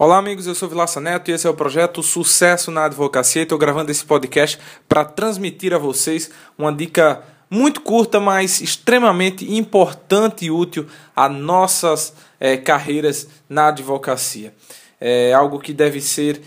Olá, amigos. Eu sou Vilaça Neto e esse é o projeto Sucesso na Advocacia. Estou gravando esse podcast para transmitir a vocês uma dica muito curta, mas extremamente importante e útil a nossas é, carreiras na advocacia. É algo que deve ser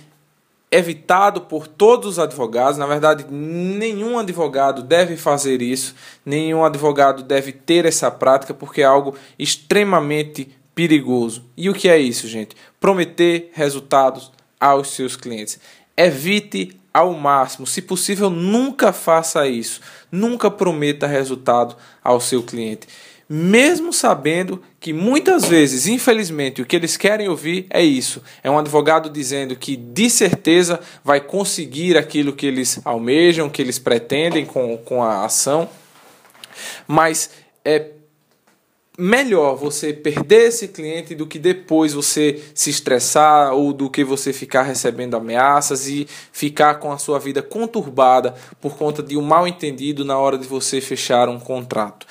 evitado por todos os advogados. Na verdade, nenhum advogado deve fazer isso, nenhum advogado deve ter essa prática, porque é algo extremamente perigoso. E o que é isso, gente? Prometer resultados aos seus clientes. Evite ao máximo, se possível, nunca faça isso. Nunca prometa resultado ao seu cliente. Mesmo sabendo que muitas vezes, infelizmente, o que eles querem ouvir é isso: é um advogado dizendo que de certeza vai conseguir aquilo que eles almejam, que eles pretendem com, com a ação, mas é melhor você perder esse cliente do que depois você se estressar ou do que você ficar recebendo ameaças e ficar com a sua vida conturbada por conta de um mal entendido na hora de você fechar um contrato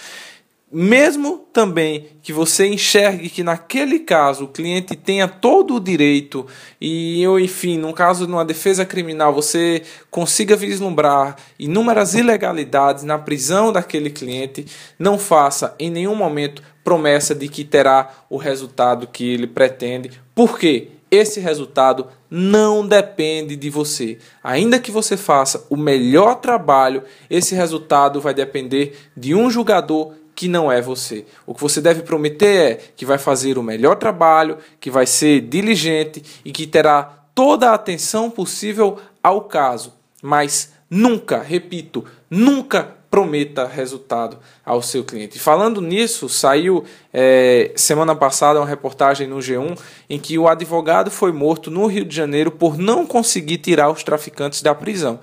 mesmo também que você enxergue que naquele caso o cliente tenha todo o direito e, enfim, no caso de uma defesa criminal, você consiga vislumbrar inúmeras ilegalidades na prisão daquele cliente, não faça em nenhum momento promessa de que terá o resultado que ele pretende. Por quê? Esse resultado não depende de você. Ainda que você faça o melhor trabalho, esse resultado vai depender de um julgador que não é você. O que você deve prometer é que vai fazer o melhor trabalho, que vai ser diligente e que terá toda a atenção possível ao caso, mas nunca, repito, nunca prometa resultado ao seu cliente. Falando nisso, saiu é, semana passada uma reportagem no G1 em que o advogado foi morto no Rio de Janeiro por não conseguir tirar os traficantes da prisão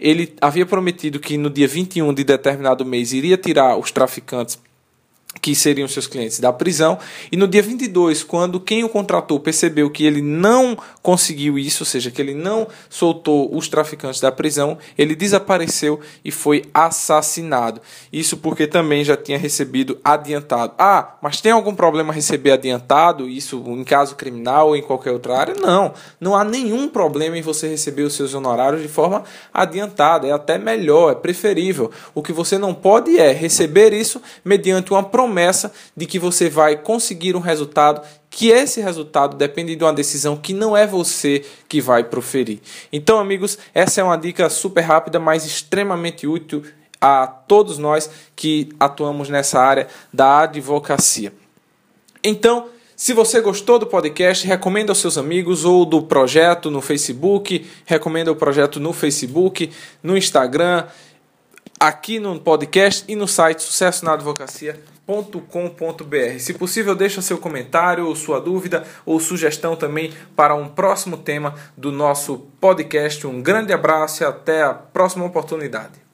ele havia prometido que no dia 21 de determinado mês iria tirar os traficantes que seriam seus clientes da prisão. E no dia 22, quando quem o contratou percebeu que ele não conseguiu isso, ou seja, que ele não soltou os traficantes da prisão, ele desapareceu e foi assassinado. Isso porque também já tinha recebido adiantado. Ah, mas tem algum problema receber adiantado, isso em caso criminal ou em qualquer outra área? Não, não há nenhum problema em você receber os seus honorários de forma adiantada, é até melhor, é preferível. O que você não pode é receber isso mediante uma promessa de que você vai conseguir um resultado, que esse resultado depende de uma decisão que não é você que vai proferir. Então, amigos, essa é uma dica super rápida, mas extremamente útil a todos nós que atuamos nessa área da advocacia. Então, se você gostou do podcast, recomenda aos seus amigos ou do projeto no Facebook, recomenda o projeto no Facebook, no Instagram, aqui no podcast e no site Sucesso na Advocacia com.br. Se possível, deixa seu comentário, ou sua dúvida ou sugestão também para um próximo tema do nosso podcast. Um grande abraço e até a próxima oportunidade.